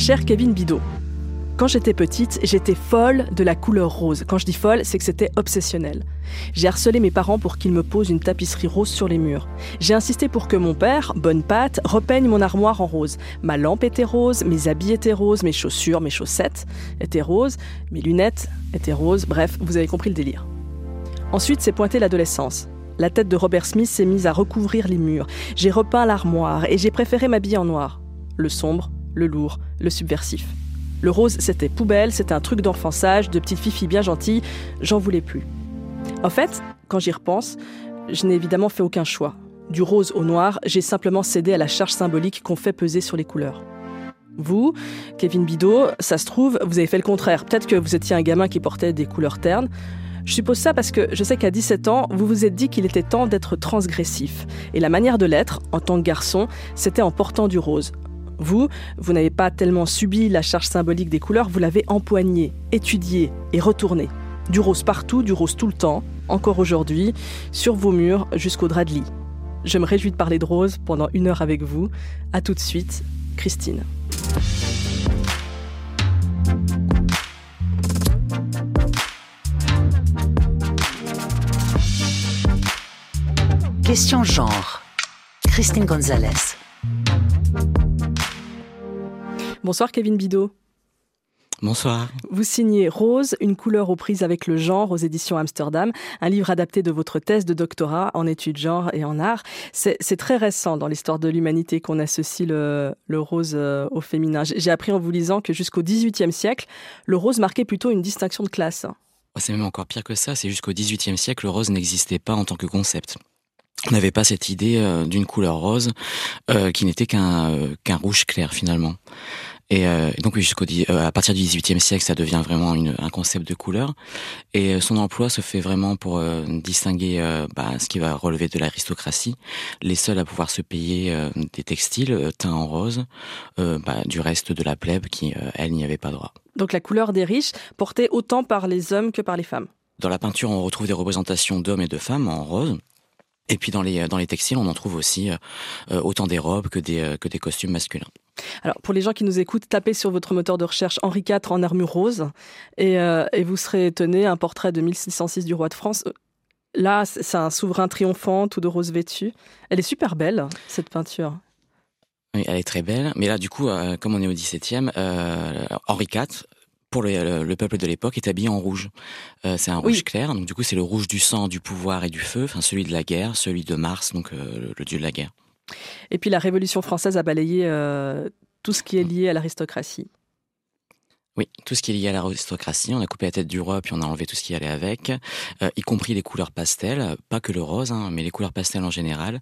Cher Kevin Bidot, quand j'étais petite, j'étais folle de la couleur rose. Quand je dis folle, c'est que c'était obsessionnel. J'ai harcelé mes parents pour qu'ils me posent une tapisserie rose sur les murs. J'ai insisté pour que mon père, bonne patte, repeigne mon armoire en rose. Ma lampe était rose, mes habits étaient roses, mes chaussures, mes chaussettes étaient roses, mes lunettes étaient roses. Bref, vous avez compris le délire. Ensuite, c'est pointé l'adolescence. La tête de Robert Smith s'est mise à recouvrir les murs. J'ai repeint l'armoire et j'ai préféré m'habiller en noir. Le sombre, le lourd, le subversif. Le rose, c'était poubelle, c'était un truc d'enfant sage, de petite fifi bien gentille, j'en voulais plus. En fait, quand j'y repense, je n'ai évidemment fait aucun choix. Du rose au noir, j'ai simplement cédé à la charge symbolique qu'on fait peser sur les couleurs. Vous, Kevin Bidot, ça se trouve, vous avez fait le contraire. Peut-être que vous étiez un gamin qui portait des couleurs ternes. Je suppose ça parce que je sais qu'à 17 ans, vous vous êtes dit qu'il était temps d'être transgressif. Et la manière de l'être, en tant que garçon, c'était en portant du rose. Vous, vous n'avez pas tellement subi la charge symbolique des couleurs, vous l'avez empoigné, étudié et retourné. Du rose partout, du rose tout le temps, encore aujourd'hui, sur vos murs jusqu'au drap de lit. Je me réjouis de parler de rose pendant une heure avec vous. A tout de suite, Christine. Question genre. Christine Gonzalez. Bonsoir Kevin Bidot. Bonsoir. Vous signez Rose, une couleur aux prises avec le genre aux éditions Amsterdam, un livre adapté de votre thèse de doctorat en études genre et en art. C'est très récent dans l'histoire de l'humanité qu'on associe le, rose euh, au féminin. J'ai appris en vous lisant que jusqu'au XVIIIe siècle, le rose marquait plutôt une distinction de classe. C'est même encore pire que ça, c'est jusqu'au XVIIIe siècle, le rose n'existait pas en tant que concept on n'avait pas cette idée euh, d'une couleur rose euh, qui n'était qu'un euh, qu'un rouge clair finalement. Et, donc oui, jusqu'au à partir du XVIIIe siècle, ça devient vraiment un concept de couleur. Et son emploi se fait vraiment pour distinguer bah, ce qui va relever de l'aristocratie, les seuls à pouvoir se payer des textiles teints en rose, bah, du reste de la plèbe qui, elle, n'y avait pas droit. Donc la couleur des riches portée autant par les hommes que par les femmes. Dans la peinture, on retrouve des représentations d'hommes et de femmes en rose. Et puis dans les, dans les textiles, on en trouve aussi euh, euh, autant des robes que des, euh, que des costumes masculins. Alors, pour les gens qui nous écoutent, tapez sur votre moteur de recherche Henri IV en armure rose et, et vous serez étonné, un portrait de 1606 du roi de France. Là, c'est un souverain triomphant, tout de rose vêtu. Elle est super belle, cette peinture. Oui, elle est très belle. Mais là, du coup, comme on est au XVIIe, euh, Henri IV pour le, peuple de l'époque, est habillé en rouge. Euh, c'est un rouge clair, donc du coup c'est le rouge du sang, du pouvoir et du feu, enfin celui de la guerre, celui de Mars, donc euh, le dieu de la guerre. Et puis la Révolution française a balayé euh, tout ce qui est lié à l'aristocratie. Oui, tout ce qui est lié à l'aristocratie, on a coupé la tête du roi puis on a enlevé tout ce qui allait avec, y compris les couleurs pastel, pas que le rose, hein, mais les couleurs pastel en général,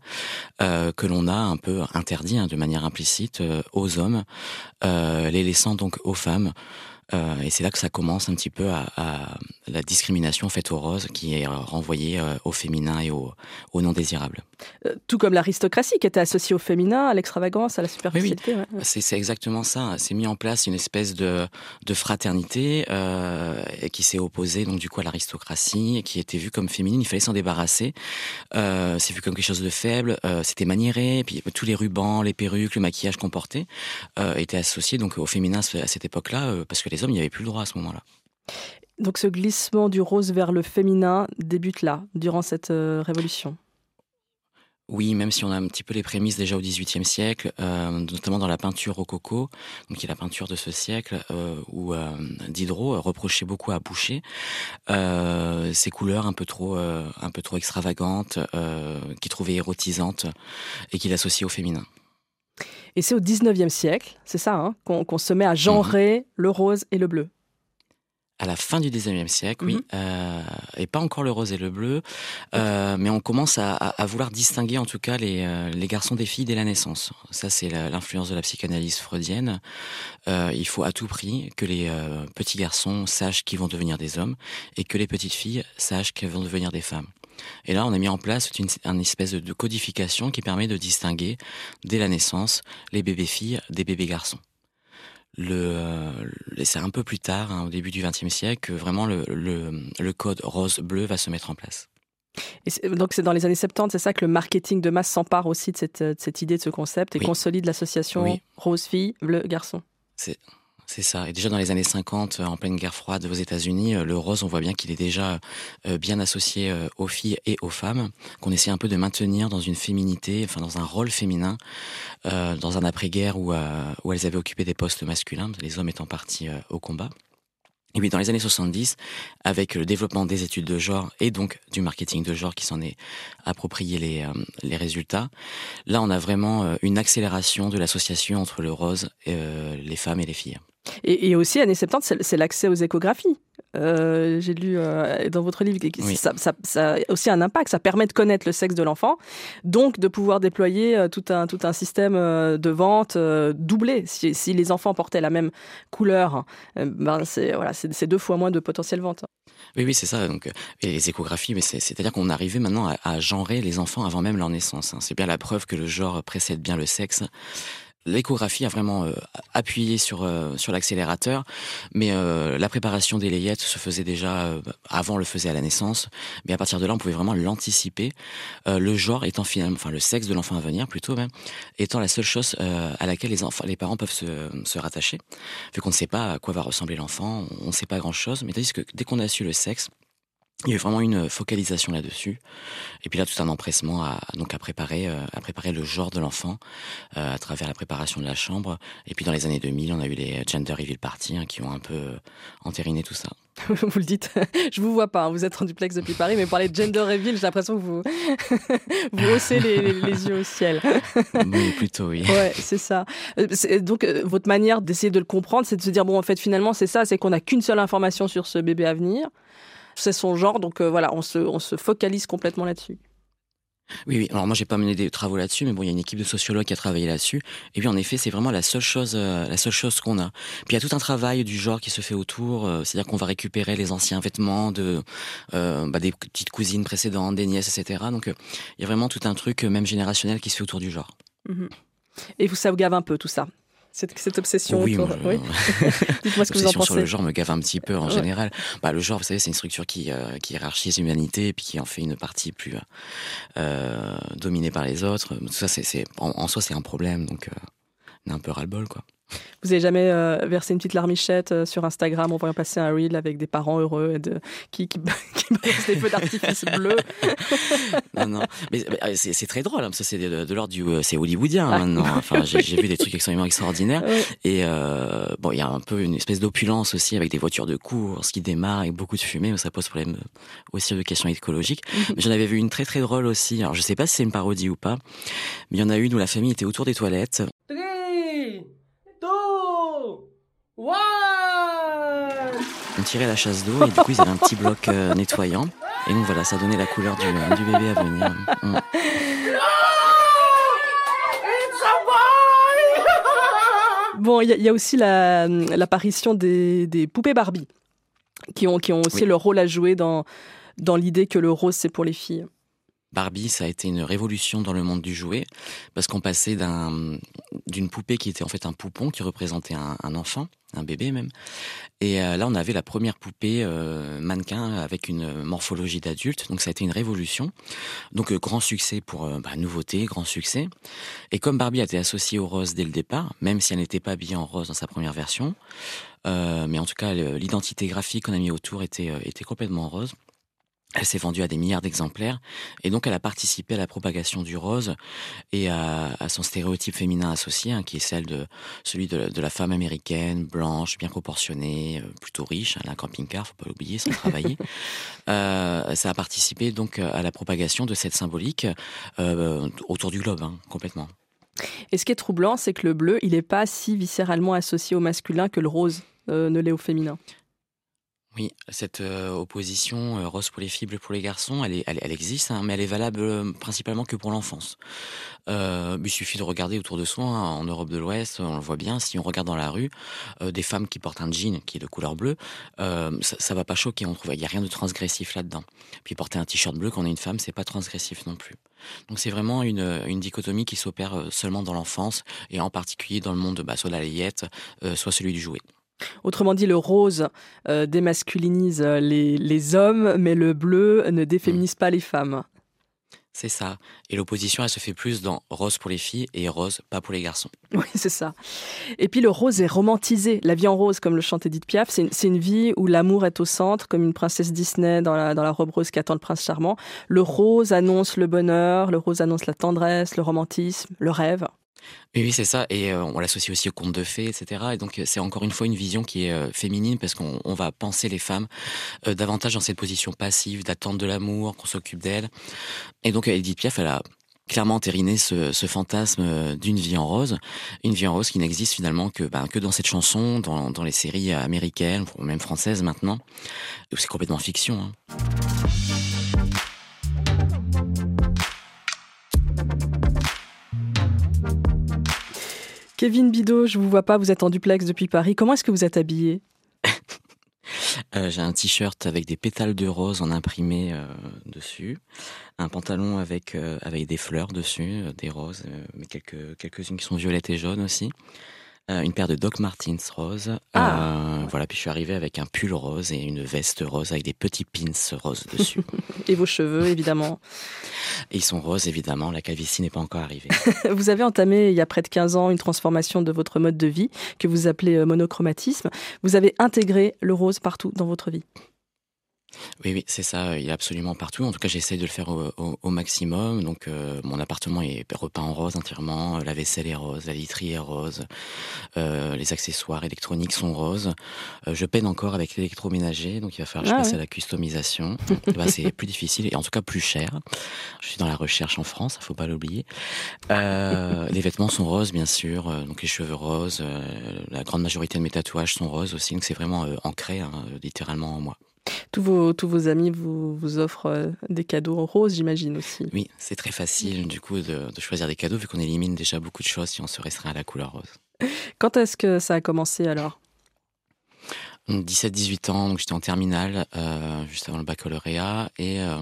que l'on a un peu interdit hein, de manière implicite aux hommes, les laissant donc aux femmes. Euh, et c'est là que ça commence un petit peu à, à, la discrimination faite aux roses qui est renvoyée euh, au féminin et au, au non désirable. Euh, tout comme l'aristocratie qui était associée au féminin, à l'extravagance, à la superficialité. Oui, oui. C'est exactement ça. C'est mis en place une espèce de, de fraternité euh, qui s'est opposée donc du coup à l'aristocratie, qui était vue comme féminine. Il fallait s'en débarrasser. Euh, c'est vu comme quelque chose de faible. Euh, C'était maniéré. Et puis tous les rubans, les perruques, le maquillage qu'on portait euh, étaient associés donc au féminin à cette époque-là, parce que les hommes n'y avaient plus le droit à ce moment-là. Donc ce glissement du rose vers le féminin débute là, durant cette euh, révolution. Oui, même si on a un petit peu les prémices déjà au XVIIIe siècle, euh, notamment dans la peinture rococo, donc qui est la peinture de ce siècle, euh, où euh, Diderot reprochait beaucoup à Boucher ces couleurs un peu trop, un peu trop extravagantes, qu'il trouvait érotisantes et qu'il associait au féminin. Et c'est au XIXe siècle, c'est ça, hein, qu'on se met à genrer mhm. le rose et le bleu à la fin du 19e siècle, oui, mhm. euh, et pas encore le rose et le bleu, euh, mais on commence à, à, vouloir distinguer en tout cas les, euh, les garçons des filles dès la naissance. Ça, c'est l'influence de la psychanalyse freudienne. Euh, il faut à tout prix que les petits garçons sachent qu'ils vont devenir des hommes et que les petites filles sachent qu'elles vont devenir des femmes. Et là, on a mis en place une, une espèce de codification qui permet de distinguer dès la naissance les bébés filles des bébés garçons le, c'est un peu plus tard, hein, au début du XXe siècle, que vraiment le, le, code rose-bleu va se mettre en place. Et donc c'est dans les années 70, c'est ça que le marketing de masse s'empare aussi de cette, cette, idée, de ce concept et consolide l'association rose-fille, bleu-garçon. C'est c'est ça. Et déjà dans les années 50, en pleine guerre froide aux États-Unis, le rose, on voit bien qu'il est déjà bien associé aux filles et aux femmes, qu'on essaie un peu de maintenir dans une féminité, enfin dans un rôle féminin, dans un après-guerre où elles avaient occupé des postes masculins, les hommes étant partis au combat. Et puis dans les années 70, avec le développement des études de genre et donc du marketing de genre qui s'en est approprié les, euh, les résultats, là on a vraiment euh, une accélération de l'association entre le rose, euh, les femmes et les filles. Et, et aussi, années 70, c'est l'accès aux échographies. Euh, j'ai lu euh, dans votre livre que ça, ça, a aussi un impact. Ça permet de connaître le sexe de l'enfant, donc de pouvoir déployer euh, tout un, tout un système de vente doublé. Si, si, les enfants portaient la même couleur, ben c'est voilà, c'est deux fois moins de potentiel vente. Oui, oui, c'est ça. Donc, et les échographies, mais c'est-à-dire qu'on arrivait maintenant à, à, genrer les enfants avant même leur naissance. Hein. C'est bien la preuve que le genre précède bien le sexe l'échographie a vraiment euh, appuyé sur euh, sur l'accélérateur, mais euh, la préparation des layettes se faisait déjà avant, on le faisait à la naissance, mais à partir de là, on pouvait vraiment l'anticiper. le genre étant finalement, enfin le sexe de l'enfant à venir plutôt même, étant la seule chose à laquelle les enfants, les parents peuvent se, se rattacher, vu qu'on ne sait pas à quoi va ressembler l'enfant, on ne sait pas grand chose, mais tandis que dès qu'on a su le sexe, il y a eu vraiment une focalisation là-dessus. Et puis là, tout un empressement à, donc à préparer, euh, à préparer le genre de l'enfant euh, à travers la préparation de la chambre. Et puis dans les années 2000, on a eu les gender reveal parties hein, qui ont un peu euh, entériné tout ça. vous le dites, je vous vois pas, hein, vous êtes en duplex depuis Paris, mais parler de gender reveal, j'ai l'impression que vous, vous haussez les, yeux au ciel. oui, plutôt, oui. Ouais, c'est ça. Donc, votre manière d'essayer de le comprendre, c'est de se dire, bon, en fait, finalement, c'est ça, c'est qu'on n'a qu'une seule information sur ce bébé à venir c'est son genre, donc euh, voilà, on se, on se focalise complètement là-dessus. Oui, oui. Alors moi, j'ai pas mené des travaux là-dessus, mais bon, il y a une équipe de sociologues qui a travaillé là-dessus. Et puis, en effet, c'est vraiment la seule chose, euh, la seule chose qu'on a. Puis il y a tout un travail du genre qui se fait autour. Euh, c'est-à-dire qu'on va récupérer les anciens vêtements de bah, des petites cousines précédentes, des nièces, etc. Donc, il y a vraiment tout un truc, même générationnel, qui se fait autour du genre. Mhm. Et vous, ça vous gave un peu tout ça cette, obsession oui, oui. Dites-moi ce que vous en pensez. sur le genre me gave un petit peu en général. Bah, le genre, vous savez, c'est une structure qui, euh, qui hiérarchise l'humanité et puis qui en fait une partie plus euh, dominée par les autres. Tout ça, c'est, en, soi, c'est un problème. Donc, euh, on est un peu ras-le-bol, quoi. Vous avez jamais euh, versé une petite larmichette euh, sur Instagram en voyant passer un reel avec des parents heureux et de, qui, qui, qui des feux d'artifice bleus? Non, non. Mais, euh, c'est très drôle, hein, ça c'est de, l'ordre du. C'est hollywoodien ah. maintenant. Enfin, j'ai vu des trucs extrêmement extraordinaires. Et bon, il y a un peu une espèce d'opulence aussi avec des voitures de course qui démarrent avec beaucoup de fumée, mais ça pose problème aussi de questions écologiques. Mhm. mais j'en avais vu une très très drôle aussi. Alors je sais pas si c'est une parodie ou pas, mais il y en a une où la famille était autour des toilettes. On tirait la chasse d'eau et du coup ils avaient un petit bloc euh, nettoyant. Et donc voilà, ça donnait la couleur du, du bébé à venir. Mm. Bon, il y, a aussi l'apparition des, des, poupées Barbie, qui ont, qui ont aussi leur rôle à jouer dans, dans l'idée que le rose, c'est pour les filles. Barbie, ça a été une révolution dans le monde du jouet, parce qu'on passait d'une poupée qui était en fait un poupon qui représentait un, enfant, un bébé même, et euh, là on avait la première poupée euh, mannequin avec une morphologie d'adulte, donc ça a été une révolution. Donc euh, grand succès pour bah, nouveauté, grand succès. Et comme Barbie a été associée au rose dès le départ, même si elle n'était pas habillée en rose dans sa première version, mais en tout cas l'identité graphique qu'on a mis autour était, était complètement rose. Elle s'est vendue à des milliards d'exemplaires et donc elle a participé à la propagation du rose et à, son stéréotype féminin associé, hein, qui est celle de celui de, la femme américaine, blanche, bien proportionnée, euh, plutôt riche, hein, un camping-car, faut pas l'oublier, sans travailler. Euh, ça a participé donc à la propagation de cette symbolique euh, autour du globe, hein, complètement. Et ce qui est troublant, c'est que le bleu, il n'est pas si viscéralement associé au masculin que le rose ne l'est au féminin. Oui, cette euh, opposition euh, rose pour les filles, pour les garçons, elle, existe, hein, mais elle est valable euh, principalement que pour l'enfance. il suffit de regarder autour de soi, hein, en Europe de l'Ouest, on le voit bien, si on regarde dans la rue, des femmes qui portent un jean qui est de couleur bleue, ça, ça va pas choquer, on trouve, il y a rien de transgressif là-dedans. Puis porter un t-shirt bleu quand on est une femme, c'est pas transgressif non plus. Donc c'est vraiment une, une, dichotomie qui s'opère seulement dans l'enfance, et en particulier dans le monde bah, soit de la layette, soit celui du jouet. Autrement dit, le rose euh, démasculinise les, les, hommes, mais le bleu ne déféminise pas les femmes. C'est ça. Et l'opposition, elle se fait plus dans rose pour les filles et rose pas pour les garçons. Oui, c'est ça. Et puis le rose est romantisé. La vie en rose, comme le chante Edith Piaf, c'est une, vie où l'amour est au centre, comme une princesse Disney dans la, dans la robe rose qui attend le prince charmant. Le rose annonce le bonheur, le rose annonce la tendresse, le romantisme, le rêve. Oui, c'est ça. Et euh, on l'associe aussi au conte de fées, etc. Et donc, c'est encore une fois une vision qui est euh, féminine parce qu'on va penser les femmes euh, davantage dans cette position passive, d'attente de l'amour, qu'on s'occupe d'elles. Et donc, Edith Piaf, elle a clairement entériné ce, fantasme d'une vie en rose, une vie en rose qui n'existe finalement que, ben, dans cette chanson, dans, dans les séries américaines, ou même françaises maintenant. C'est complètement fiction. Hein. Kevin Bidot, je vous vois pas, vous êtes en duplex depuis Paris. Comment est-ce que vous êtes habillé? Euh, J'ai un t-shirt avec des pétales de rose en imprimé euh, dessus, un pantalon avec euh, avec des fleurs dessus, des roses, mais quelques quelques-unes qui sont violettes et jaunes aussi. Euh, une paire de Doc Martens rose. Ah. Euh, voilà, puis je suis arrivé avec un pull rose et une veste rose avec des petits pins roses dessus. et vos cheveux, évidemment. Et ils sont roses, évidemment. La calvitie n'est pas encore arrivée. vous avez entamé, il y a près de 15 ans, une transformation de votre mode de vie que vous appelez euh, monochromatisme. Vous avez intégré le rose partout dans votre vie. Oui, oui, c'est ça. Il est absolument partout. En tout cas, j'essaye de le faire au, maximum. Donc, euh, mon appartement est repeint en rose entièrement. La vaisselle est rose, la literie est rose, euh, les accessoires électroniques sont roses. Euh, je peine encore avec l'électroménager, donc il va falloir que je ah passe à la customisation. bah, c'est plus difficile et en tout cas plus cher. Je suis dans la recherche en France, il faut pas l'oublier. les vêtements sont roses, bien sûr. Donc, les cheveux roses. la grande majorité de mes tatouages sont roses aussi. Donc, c'est vraiment ancré, hein, littéralement en moi. Tous vos, tous vos amis vous, vous offrent euh, des cadeaux roses, j'imagine aussi. Oui, c'est très facile du coup de, choisir des cadeaux vu qu'on élimine déjà beaucoup de choses si on se restreint à la couleur rose. Quand est-ce que ça a commencé alors? 17-18 ans, donc j'étais en terminale, euh, juste avant le baccalauréat, et euh,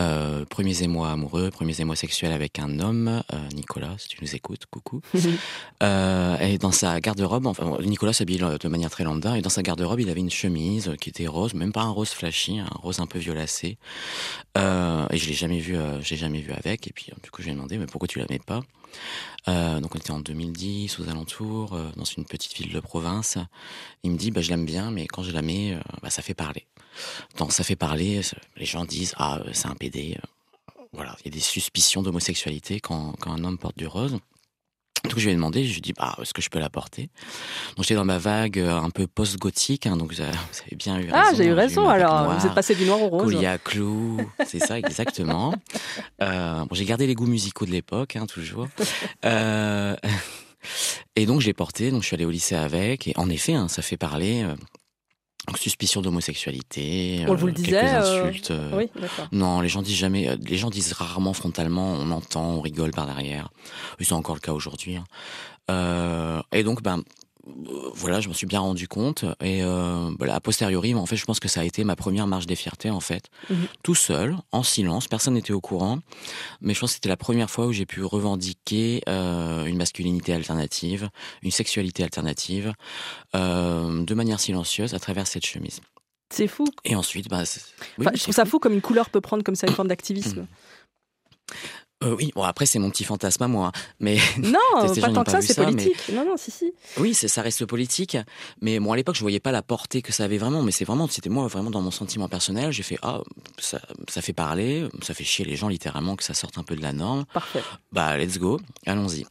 euh, premiers émois amoureux, premiers émois sexuels avec un homme, euh, Nicolas, si tu nous écoutes, coucou. euh, et dans sa garde-robe, enfin, Nicolas s'habille de manière très lambda, et dans sa garde-robe, il avait une chemise qui était rose, même pas un rose flashy, un rose un peu violacé. Euh, et je l'ai jamais vu, euh, j'ai jamais vu avec. Et puis, du coup, je lui ai demandé, mais pourquoi tu la mets pas? Euh, donc on était en 2010 aux alentours euh, dans une petite ville de province. Il me dit bah je l'aime bien mais quand je la mets euh, bah, ça fait parler. Donc ça fait parler, les gens disent ah c'est un PD. Voilà, il y a des suspicions d'homosexualité quand un homme porte du rose. Donc je lui ai demandé, je lui ai dit, bah, est-ce que je peux la porter? Donc j'étais dans ma vague euh, un peu post-gothique, hein, donc vous avez, bien eu ah, raison. Ah, j'ai eu raison alors, vous êtes passé du noir au rose. Colia clou, c'est ça exactement. euh, bon, j'ai gardé les goûts musicaux de l'époque, hein, toujours. Euh, et donc je l'ai porté, donc je suis allé au lycée avec, et en effet, hein, ça fait parler. Euh, donc, suspicion d'homosexualité, on vous le disait, quelques insultes. Oui, non, les gens disent jamais, les gens disent rarement frontalement, on entend, on rigole par derrière. C'est encore le cas aujourd'hui. Hein. Euh, et donc, ben, voilà, je m'en suis bien rendu compte. Et euh, bah, a posteriori, en fait, je pense que ça a été ma première marche des fiertés, en fait. Mhm. Tout seul, en silence, personne n'était au courant. Mais je pense que c'était la première fois où j'ai pu revendiquer euh, une masculinité alternative, une sexualité alternative, euh, de manière silencieuse à travers cette chemise. C'est fou. Et ensuite, bah, je trouve ça fou comme une couleur peut prendre comme ça une forme d'activisme. Euh, oui, bon après c'est mon petit fantasme à moi, mais non, pas tant que ça, c'est politique. Non, non, si, si. Oui, ça reste politique, mais bon à l'époque je voyais pas la portée que ça avait vraiment, mais c'est vraiment, c'était moi vraiment dans mon sentiment personnel, j'ai fait ah ça, ça fait parler, ça fait chier les gens littéralement que ça sorte un peu de la norme. Parfait. Bah let's go, allons-y.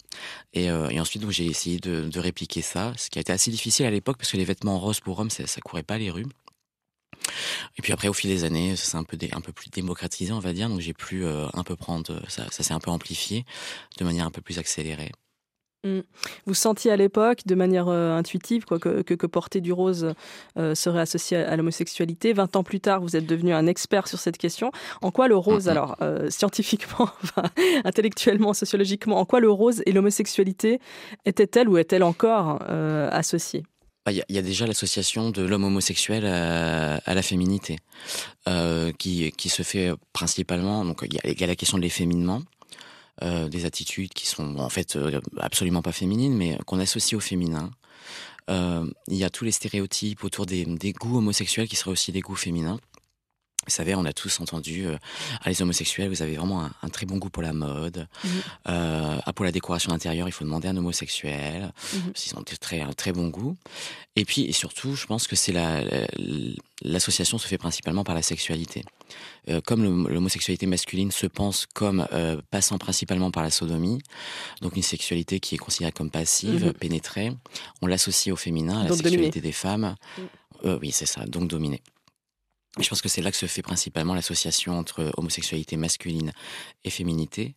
Et, euh, et ensuite j'ai essayé de, de, répliquer ça, ce qui a été assez difficile à l'époque parce que les vêtements roses pour hommes ça, ça courait pas les rues. Et puis après, au fil des années, ça s'est un peu, un peu plus démocratisé, on va dire. Donc j'ai pu euh, un peu prendre, ça, ça s'est un peu amplifié de manière un peu plus accélérée. Mmh. Vous sentiez à l'époque, de manière euh, intuitive, quoi, que, que, porter du rose euh, serait associé à, l'homosexualité. 20 ans plus tard, vous êtes devenu un expert sur cette question. En quoi le rose, mmh, alors scientifiquement, intellectuellement, sociologiquement, en quoi le rose et l'homosexualité étaient-elles ou est-elle encore associées? Il y, a déjà l'association de l'homme homosexuel à, la féminité, euh, qui, qui se fait principalement. Donc il y, a la question de l'efféminement, euh, des attitudes qui sont en fait euh, absolument pas féminines, mais qu'on associe au féminin. Euh, il y a tous les stéréotypes autour des, goûts homosexuels qui seraient aussi des goûts féminins. Vous savez, on a tous entendu euh, ah, les homosexuels, vous avez vraiment un, très bon goût pour la mode. Mmh. Euh, ah, pour la décoration intérieure, il faut demander à un homosexuel. Mmh. Ils ont très, un très bon goût. Et puis, et surtout, je pense que c'est la, l'association se fait principalement par la sexualité. Euh, comme l'homosexualité masculine se pense comme euh, passant principalement par la sodomie, donc une sexualité qui est considérée comme passive, mmh. pénétrée, on l'associe au féminin, à la sexualité des femmes. Euh, oui, c'est ça, donc dominée. Je pense que c'est là que se fait principalement l'association entre homosexualité masculine et féminité.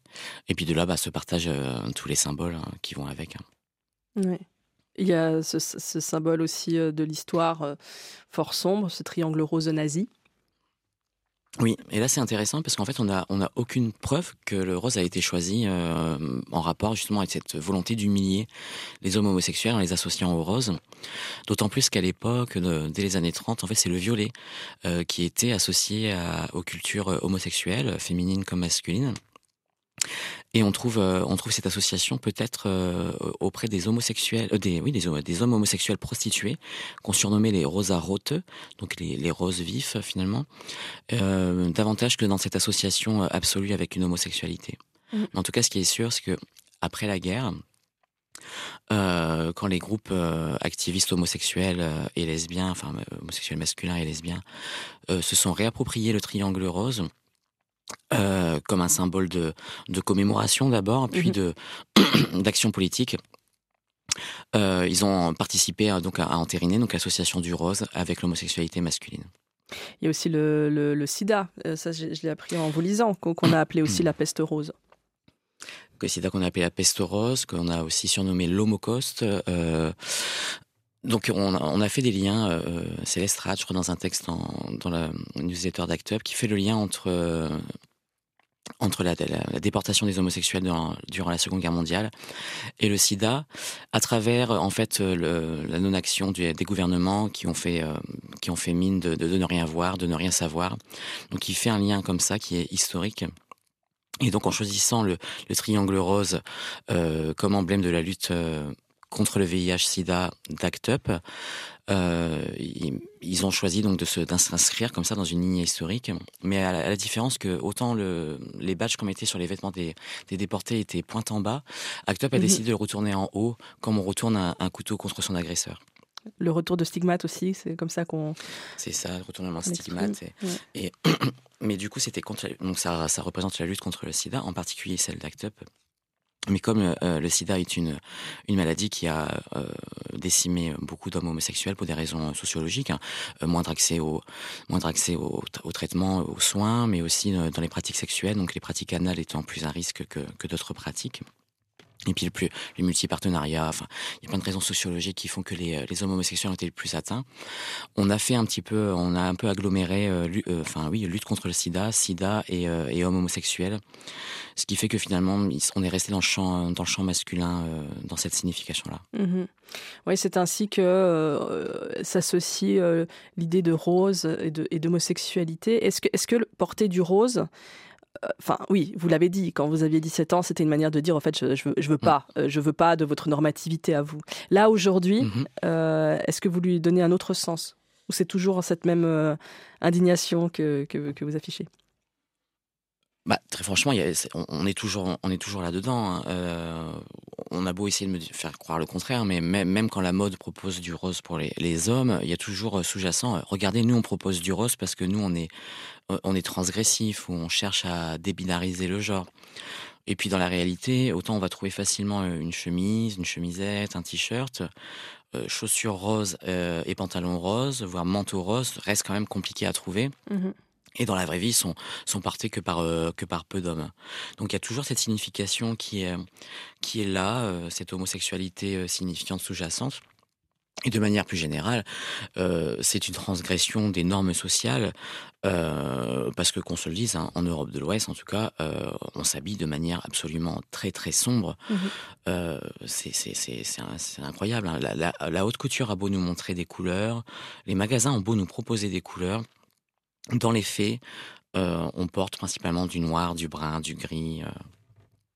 Et puis de là, bah, se partagent euh, tous les symboles hein, qui vont avec. Hein. Il y a ce, symbole aussi euh, de l'histoire euh, fort sombre, ce triangle rose nazi. Oui, et là c'est intéressant parce qu'en fait on n'a on a aucune preuve que le rose a été choisi euh, en rapport justement avec cette volonté d'humilier les hommes homosexuels en les associant au rose. D'autant plus qu'à l'époque, dès les années 30, en fait c'est le violet euh, qui était associé à, aux cultures homosexuelles, féminines comme masculines. Et on trouve, euh, on trouve cette association peut-être euh, auprès des homosexuels, euh, des, oui, des, des, hommes homosexuels prostitués, qu'on surnommait les rosa rote, donc les, les, roses vifs finalement, davantage que dans cette association absolue avec une homosexualité. Mmh. en tout cas, ce qui est sûr, c'est que après la guerre, quand les groupes activistes homosexuels et lesbiens, enfin homosexuels masculins et lesbiens, se sont réappropriés le triangle rose, euh, comme un symbole de, de commémoration d'abord, puis mhm. de d'action politique. Euh, ils ont participé à, donc à, entériner donc l'association du rose avec l'homosexualité masculine. Il y a aussi le, le, sida, euh, ça je, l'ai appris en vous lisant, qu'on a appelé aussi la peste rose. Le sida qu'on a appelé la peste rose, qu'on a aussi surnommé l'homocoste. Donc on, a fait des liens, euh, Céleste Rat, je crois, dans un texte dans la newsletter d'Act Up, qui fait le lien entre entre la, déportation des homosexuels durant, la Seconde Guerre mondiale et le SIDA, à travers en fait le, la non-action des gouvernements qui ont fait euh, qui ont fait mine de, de, ne rien voir, de ne rien savoir. Donc il fait un lien comme ça qui est historique. Et donc en choisissant le, le triangle rose euh, comme emblème de la lutte euh, contre le VIH/SIDA d'ACT UP, euh, ils, ont choisi donc de s'inscrire comme ça dans une ligne historique, mais à la, différence que autant le, les badges qu'on mettait sur les vêtements des, des déportés étaient point en bas, ACT UP a mhm. décidé de le retourner en haut, comme on retourne un, couteau contre son agresseur. Le retour de stigmate aussi, c'est comme ça qu'on. C'est ça, le retournement stigmate. Et, mais du coup, c'était contre. Donc ça, ça représente la lutte contre le SIDA, en particulier celle d'ACT UP mais comme euh, le sida est une, une maladie qui a euh, décimé beaucoup d'hommes homosexuels pour des raisons sociologiques, hein, euh, moindre accès, au, moindre accès au, traitement, aux soins, mais aussi dans les pratiques sexuelles, donc les pratiques anales étant plus un risque que, que d'autres pratiques. Et puis le plus, les multipartenariats, enfin, il y a plein de raisons sociologiques qui font que les, les hommes homosexuels ont été le plus atteints. On a fait un petit peu, on a un peu aggloméré, euh, enfin oui, lutte contre le SIDA, SIDA et, euh, et hommes homosexuels, ce qui fait que finalement, on est resté dans le champ, dans le champ masculin, euh, dans cette signification-là. Mmh oui, c'est ainsi que s'associe l'idée de rose et d'homosexualité. Est-ce que, est-ce que porter du rose Enfin, oui, vous l'avez dit, quand vous aviez 17 ans, c'était une manière de dire, en fait, je, je, veux, veux, mm. pas, euh, je veux pas de votre normativité à vous. Là, aujourd'hui, mm-hmm. euh, est-ce que vous lui donnez un autre sens? Ou c'est toujours cette même euh, indignation que, que, vous affichez? Bah, très franchement, on, est toujours, là-dedans. Hein. on a beau essayer de me faire croire le contraire, mais même, quand la mode propose du rose pour les, hommes, il y a toujours sous-jacent. regardez, nous on propose du rose parce que nous on est, on transgressif ou on cherche à débinariser le genre. Et puis dans la réalité, autant on va trouver facilement euh, une chemise, une chemisette, un t-shirt, euh, chaussures roses euh, et pantalons roses, voire manteau rose, reste quand même compliqué à trouver. Mmh et dans la vraie vie, sont sont portés que par que par peu d'hommes. Donc il y a toujours cette signification qui est qui est là, cette homosexualité signifiante sous-jacente. Et de manière plus générale, euh, c'est une transgression des normes sociales, euh, parce que qu'on se le dise, hein, en Europe de l'Ouest, en tout cas, euh, on s'habille de manière absolument très très sombre. Mmh euh, c'est incroyable. Hein. La, la, la, haute couture a beau nous montrer des couleurs, les magasins ont beau nous proposer des couleurs, dans les faits, euh, on porte principalement du noir, du brun, du gris.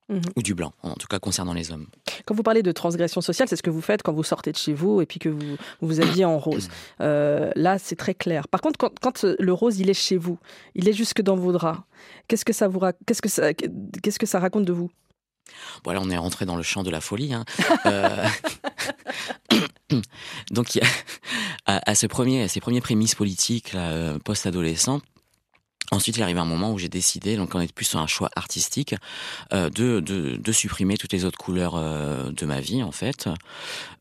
Mmh ou du blanc, en tout cas concernant les hommes. Quand vous parlez de transgression sociale, c'est ce que vous faites quand vous sortez de chez vous et puis que vous vous, habillez en rose. Euh, là, c'est très clair. Par contre, quand, le rose, il est chez vous, il est jusque dans vos draps, qu'est-ce que ça vous qu'est-ce que ça qu'est-ce que ça raconte de vous? Voilà, on est rentré dans le champ de la folie. Hein. Euh, donc, à, ce premier, à ces premiers prémices politiques euh, post-adolescents, Ensuite, il arrive un moment où j'ai décidé, donc on est plus sur un choix artistique, euh, de, de, de, supprimer toutes les autres couleurs euh, de ma vie, en fait.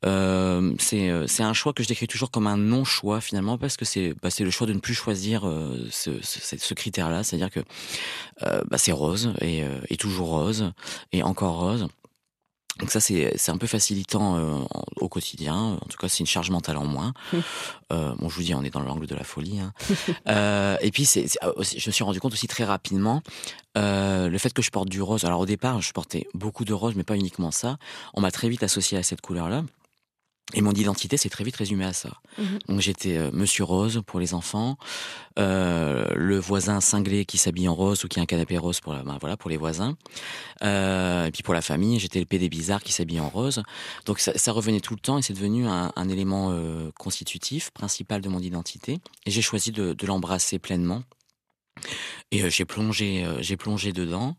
Euh, c'est, c'est un choix que je décris toujours comme un non-choix, finalement, parce que c'est, bah, le choix de ne plus choisir euh, ce, ce, ce, critère-là, c'est-à-dire que euh, bah, c'est rose, et, et toujours rose, et encore rose. Donc ça, c'est un peu facilitant euh, au quotidien. En tout cas, c'est une charge mentale en moins. Euh, bon, je vous dis, on est dans l'angle de la folie. Hein. euh, et puis, c'est je me suis rendu compte aussi très rapidement le fait que je porte du rose. Alors au départ, je portais beaucoup de rose, mais pas uniquement ça. On m'a très vite associé à cette couleur-là. Et mon identité s'est très vite résumée à ça. Mhm. Donc j'étais euh, Monsieur Rose pour les enfants, euh, le voisin cinglé qui s'habille en rose ou qui a un canapé rose pour ben, voilà pour les voisins. Euh, et puis pour la famille, j'étais le PD bizarre qui s'habille en rose. Donc ça, ça, revenait tout le temps et c'est devenu un, un élément euh, constitutif, principal de mon identité. Et j'ai choisi de, de l'embrasser pleinement. Et euh, j'ai plongé, j'ai plongé dedans.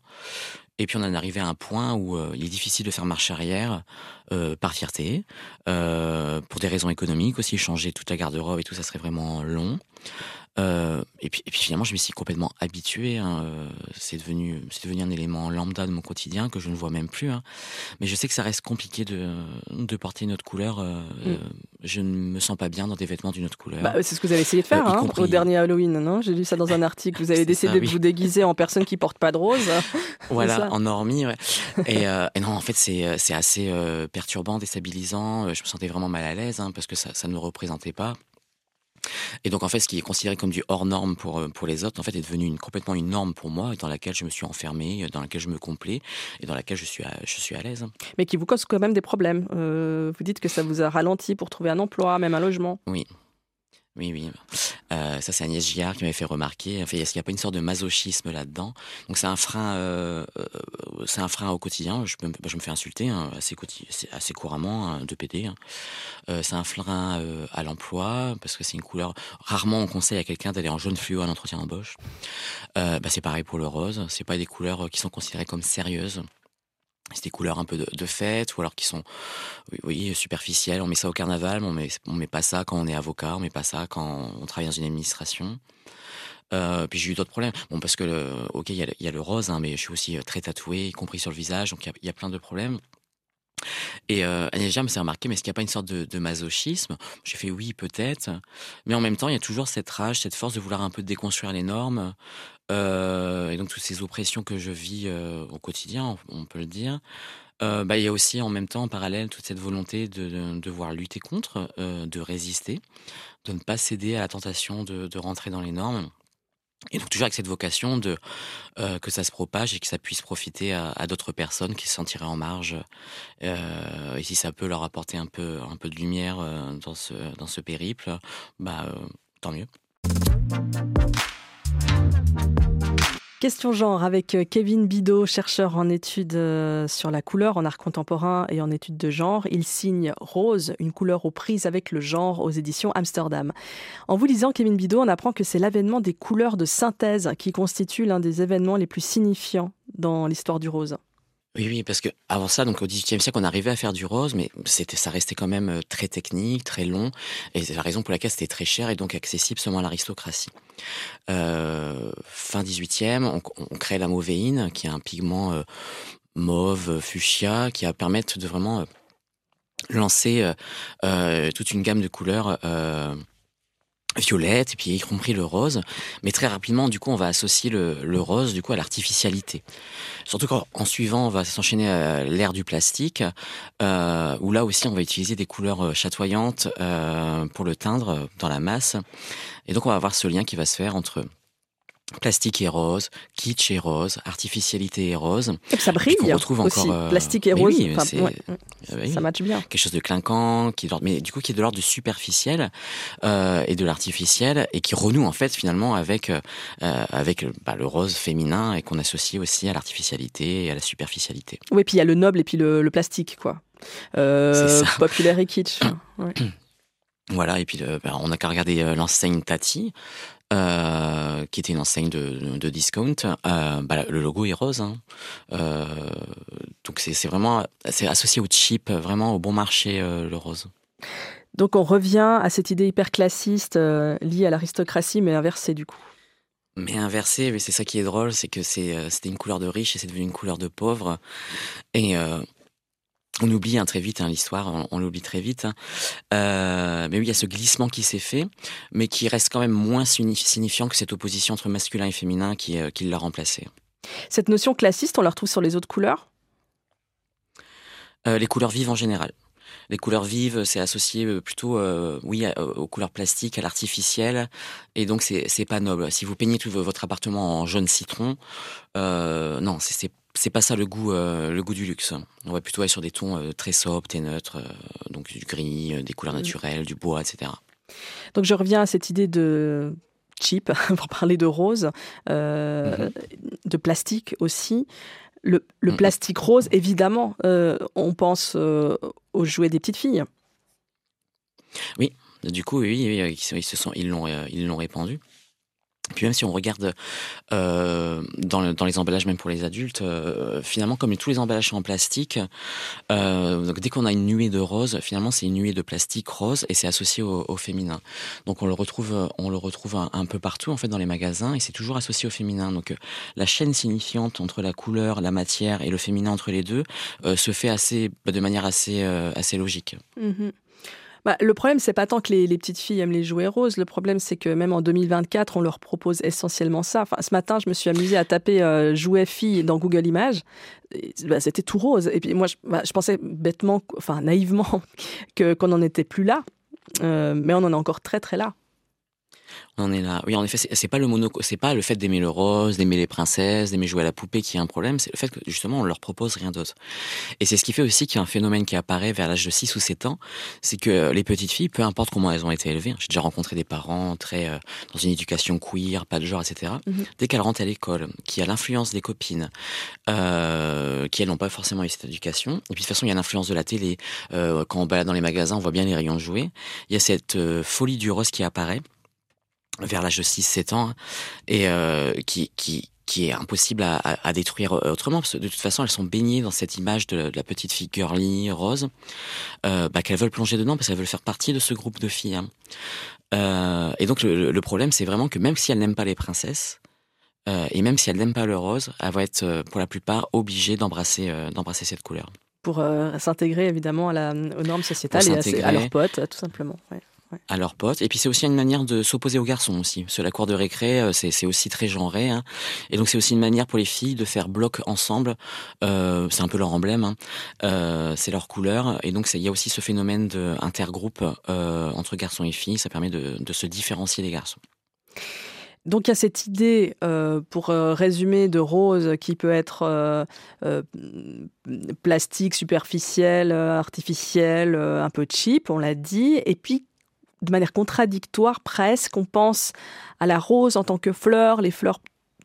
Et puis on en est arrivé à un point où euh, il est difficile de faire marche arrière euh, par fierté, euh, pour des raisons économiques aussi, changer toute la garde-robe et tout, ça serait vraiment long. Euh, et, puis, et puis finalement, je me suis complètement habitué. Hein, euh, c'est devenu, c'est devenu un élément lambda de mon quotidien que je ne vois même plus. Hein. Mais je sais que ça reste compliqué de, de porter une autre couleur. Euh, mm. Je ne me sens pas bien dans des vêtements d'une autre couleur. Bah, c'est ce que vous avez essayé de faire hein, au dernier Halloween, non? J'ai lu ça dans un article. Vous avez décidé de vous déguiser en personne qui porte pas de rose. voilà, en. Ouais. Et, et, non, en fait, c'est, c'est assez perturbant, déstabilisant. Je me sentais vraiment mal à l'aise parce que ça, ça ne me représentait pas. Et donc en fait, ce qui est considéré comme du hors norme pour euh, pour les autres, en fait, est devenu une, complètement une norme pour moi, et dans laquelle je me suis enfermé, dans laquelle je me complais, et dans laquelle je suis à, je suis à l'aise. Mais qui vous cause quand même des problèmes. Euh, vous dites que ça vous a ralenti pour trouver un emploi, même un logement. Oui, oui, oui. Euh, ça, c'est Agnès Giard qui m'avait fait remarquer. En fait, est-ce n'y a pas une sorte de masochisme là-dedans? Donc, c'est un frein, euh, euh, c'est un frein au quotidien. Je, je me fais insulter hein, assez, assez couramment hein, de PD. Hein. Euh, c'est un frein euh, à l'emploi parce que c'est une couleur. Rarement, on conseille à quelqu'un d'aller en jaune fluo à l'entretien d'embauche. Euh, bah, c'est pareil pour le rose. C'est pas des couleurs qui sont considérées comme sérieuses c'est des couleurs un peu de, fête ou alors qui sont oui, superficielles. On met ça au carnaval, mais on met, met pas ça quand on est avocat, on met pas ça quand on travaille dans une administration. Euh, puis j'ai eu d'autres problèmes. Bon, parce que, ok, il y, a le rose, hein, mais je suis aussi euh, très tatoué, y compris sur le visage, donc il y, a plein de problèmes. Et euh, Agnès me s'est remarqué, mais est-ce qu'il n'y a pas une sorte de, masochisme? J'ai fait oui, peut-être. Mais en même temps, il y a toujours cette rage, cette force de vouloir un peu déconstruire les normes, euh, et donc toutes ces oppressions que je vis euh, au quotidien, on peut le dire. Euh, bah, il y a aussi en même temps en parallèle toute cette volonté de, de devoir lutter contre, de résister, de ne pas céder à la tentation de rentrer dans les normes. Et donc toujours avec cette vocation de euh, que ça se propage et que ça puisse profiter à, d'autres personnes qui se sentiraient en marge. Euh, et si ça peut leur apporter un peu un peu de lumière euh, dans ce dans ce périple, bah tant mieux. Question genre avec euh, Kevin Bidot, chercheur en études euh, sur la couleur, en art contemporain et en études de genre. Il signe Rose, une couleur aux prises avec le genre aux éditions Amsterdam. En vous lisant Kevin Bidot, on apprend que c'est l'avènement des couleurs de synthèse qui constitue l'un des événements les plus signifiants dans l'histoire du rose. Oui, oui, parce que avant ça, donc au XVIIIe siècle, on arrivait à faire du rose, mais c'était, ça restait quand même euh, très technique, très long, et c'est la raison pour laquelle c'était très cher et donc accessible seulement à l'aristocratie. Euh, fin XVIIIe, on, on crée la mauvéine, qui est un pigment euh, mauve, fuchsia, qui va permettre de vraiment euh, lancer euh, toute une gamme de couleurs violette et puis y compris le rose. Mais très rapidement du coup on va associer le, le rose du coup à l'artificialité. Surtout quand en suivant on va s'enchaîner à l'ère du plastique euh, où là aussi on va utiliser des couleurs euh, chatoyantes euh, pour le teindre dans la masse. Et donc on va avoir ce lien qui va se faire entre Plastique et rose, kitsch et rose, artificialité et rose. Et ça brille. On retrouve aussi. encore euh... plastique et rose. Oui, enfin, ouais. oui. Ça matche bien. Quelque chose de clinquant, qui est mais du coup qui est de l'ordre du superficiel euh, et de l'artificiel et qui renoue en fait finalement avec euh, avec bah, le rose féminin et qu'on associe aussi à l'artificialité et à la superficialité. Oui, puis il y a le noble et puis le, le plastique quoi. populaire et kitsch. Voilà, et puis ben, on n'a qu'à regarder l'enseigne Tati, euh, qui était une enseigne de, de discount. Euh, bah, le logo est rose. Hein. Euh, donc c'est vraiment c'est associé au cheap, vraiment au bon marché, le rose. Donc on revient à cette idée hyper classiste liée à l'aristocratie, mais inversée du coup. Mais inversée, mais c'est ça qui est drôle, c'est que c'était une couleur de riche et c'est devenu une couleur de pauvre. Et on oublie hein, très vite hein, l'histoire, on, l'oublie très vite. Hein. Euh, mais oui, il y a ce glissement qui s'est fait, mais qui reste quand même moins signifiant que cette opposition entre masculin et féminin qui, euh, qui l'a remplacé. Cette notion classiste, on la retrouve sur les autres couleurs? Euh, Les couleurs vives en général. Les couleurs vives, c'est associé plutôt, oui, aux couleurs plastiques, à l'artificiel, et donc c'est pas noble. Si vous peignez tout votre appartement en jaune citron, non, c'est c'est pas ça le goût, euh, le goût du luxe. On va plutôt aller sur des tons euh, très sobres et neutres, euh, donc du gris, des couleurs mm. naturelles, du bois, etc. Donc je reviens à cette idée de cheap, pour parler de rose, mm-hmm. de plastique aussi. Le, mm-hmm. plastique rose, évidemment, on pense aux jouets des petites filles. Oui, du coup, oui, ils, se sont, ils l'ont, ils l'ont répandu. Puis même si on regarde euh, dans, les emballages, même pour les adultes, euh, finalement, comme tous les emballages sont en plastique, euh, donc dès qu'on a une nuée de rose, finalement, c'est une nuée de plastique rose et c'est associé au, féminin. Donc on le retrouve, on le retrouve un, peu partout en fait dans les magasins et c'est toujours associé au féminin. Donc euh, la chaîne signifiante entre la couleur, la matière et le féminin entre les deux euh, se fait assez, de manière assez, assez logique. Mm-hmm. Bah, le problème, c'est pas tant que les, petites filles aiment les jouets roses. Le problème, c'est que même en 2024, on leur propose essentiellement ça. Enfin, ce matin, je me suis amusée à taper euh, jouets filles dans Google Images. Bah, c'était tout rose. Et puis moi, je, bah, pensais bêtement, enfin naïvement, qu'on n'en était plus là. Euh, mais on en est encore très très là. On est là. Oui, en effet, c'est pas le mono, c'est pas le fait d'aimer le rose, d'aimer les princesses, d'aimer jouer à la poupée qui est un problème. C'est le fait que justement on leur propose rien d'autre. Et c'est ce qui fait aussi qu'il y a un phénomène qui apparaît vers l'âge de 6 ou 7 ans, c'est que les petites filles, peu importe comment elles ont été élevées, hein, j'ai déjà rencontré des parents très euh, dans une éducation queer, pas de genre, etc. Mm-hmm. Dès qu'elles rentrent à l'école, qui a l'influence des copines, euh, qui elles n'ont pas forcément eu cette éducation. Et puis de toute façon, il y a l'influence de la télé. Euh, quand on balade dans les magasins, on voit bien les rayons de jouets. Il y a cette folie du rose qui apparaît vers l'âge de 6-7 ans, et euh, qui, qui, qui est impossible à, à, détruire autrement, parce que de toute façon, elles sont baignées dans cette image de, la petite fille girly, rose, euh, bah, qu'elles veulent plonger dedans, parce qu'elles veulent faire partie de ce groupe de filles. Hein. Euh, et donc, le, le problème, c'est vraiment que même si elles n'aiment pas les princesses, euh, et même si elles n'aiment pas le rose, elles vont être, pour la plupart, obligées d'embrasser d'embrasser cette couleur. Pour s'intégrer, évidemment, à la, aux normes sociétales et à, à, leurs potes, tout simplement. Ouais à leurs potes. Et puis c'est aussi une manière de s'opposer aux garçons aussi. Parce que la cour de récré, euh, c'est aussi très genré. Hein. Et donc c'est aussi une manière pour les filles de faire bloc ensemble. Euh, c'est un peu leur emblème. Hein. Euh, c'est leur couleur. Et donc il y a aussi ce phénomène d'intergroupe euh, entre garçons et filles. Ça permet de, de se différencier des garçons. Donc il y a cette idée, euh, pour euh, résumer, de rose qui peut être euh, plastique, superficielle, artificielle, un peu cheap, on l'a dit, et puis de manière contradictoire presque. On pense à la rose en tant que fleur, les fleurs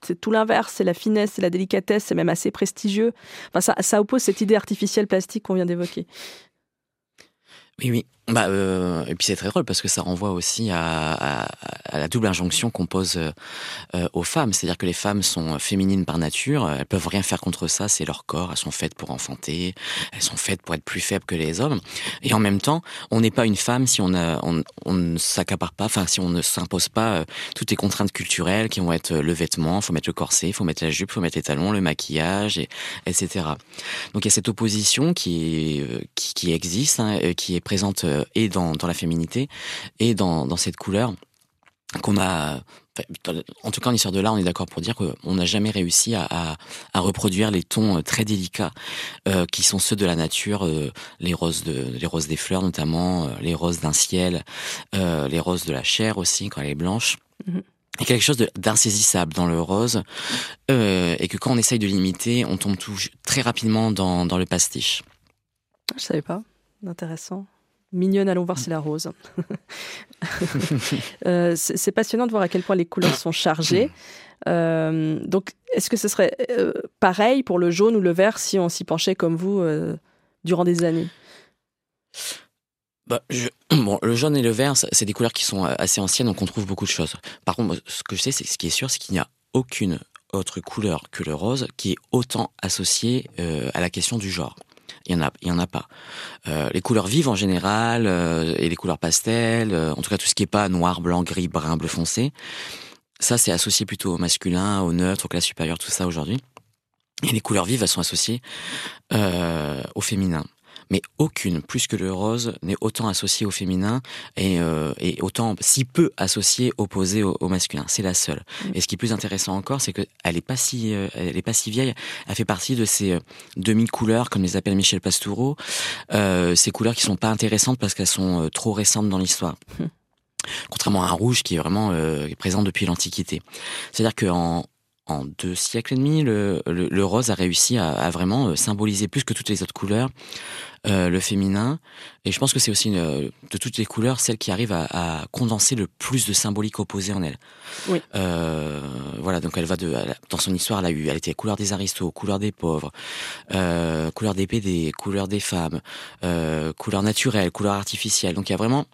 c'est tout l'inverse, c'est la finesse, c'est la délicatesse, c'est même assez prestigieux. Enfin, ça, ça oppose cette idée artificielle plastique qu'on vient d'évoquer. Oui, oui. Bah, euh, et puis c'est très drôle parce que ça renvoie aussi à, à, à la double injonction qu'on pose euh, aux femmes. C'est-à-dire que les femmes sont féminines par nature, elles peuvent rien faire contre ça, c'est leur corps, elles sont faites pour enfanter, elles sont faites pour être plus faibles que les hommes. Et en même temps, on n'est pas une femme si on, ne s'accapare pas, enfin si on ne s'impose pas euh, toutes les contraintes culturelles qui vont être le vêtement, faut mettre le corset, faut mettre la jupe, faut mettre les talons, le maquillage, et, etc. Donc il y a cette opposition qui, qui, qui existe, hein, qui est présente et dans, dans la féminité et dans, dans cette couleur qu'on a en tout cas en histoire de l'art, on est d'accord pour dire qu'on n'a jamais réussi à, à, à, reproduire les tons euh, très délicats euh, qui sont ceux de la nature, euh, les roses de, les roses des fleurs notamment, euh, les roses d'un ciel, euh, les roses de la chair aussi quand elle est blanche. Il y a quelque chose d'insaisissable dans le rose et que quand on essaye de l'imiter, on tombe tout, très rapidement dans, dans le pastiche. Je savais pas. Intéressant. Mignonne, allons voir si la rose. euh, c'est passionnant de voir à quel point les couleurs sont chargées. Euh, donc, est-ce que ce serait euh, pareil pour le jaune ou le vert si on s'y penchait comme vous euh, durant des années? Bah, je... bon, le jaune et le vert, c'est des couleurs qui sont assez anciennes, donc on trouve beaucoup de choses. Par contre, ce que je sais, c'est ce qui est sûr, c'est qu'il n'y a aucune autre couleur que le rose qui est autant associée euh, à la question du genre. Il y en a, il y en a pas. Euh, les couleurs vives en général euh, et les couleurs pastel, en tout cas tout ce qui est pas noir, blanc, gris, brun, bleu foncé, ça c'est associé plutôt au masculin, au neutre, au classe supérieure, tout ça aujourd'hui. Et les couleurs vives, elles sont associées au féminin mais aucune, plus que le rose, n'est autant associée au féminin et, euh, et autant si peu associée, opposée au, masculin. C'est la seule. Mm. Et ce qui est plus intéressant encore, c'est qu'elle n'est pas si, euh, elle est pas si vieille. Elle fait partie de ces euh, demi-couleurs, comme les appelle Michel Pastoureau, euh, ces couleurs qui sont pas intéressantes parce qu'elles sont trop récentes dans l'histoire. Mm. Contrairement à un rouge qui est vraiment présent depuis l'Antiquité. C'est-à-dire qu'en en deux siècles et demi, le, le, rose a réussi à, à, vraiment symboliser plus que toutes les autres couleurs euh, le féminin. Et je pense que c'est aussi de toutes les couleurs celle qui arrive à, à, condenser le plus de symbolique opposé en elle. Oui. Euh, voilà, donc elle va de dans son histoire, elle a eu, elle était couleur des aristos, couleur des pauvres, euh, couleur des PD, couleur des femmes, euh, couleur naturelle, couleur artificielle. Donc il y a vraiment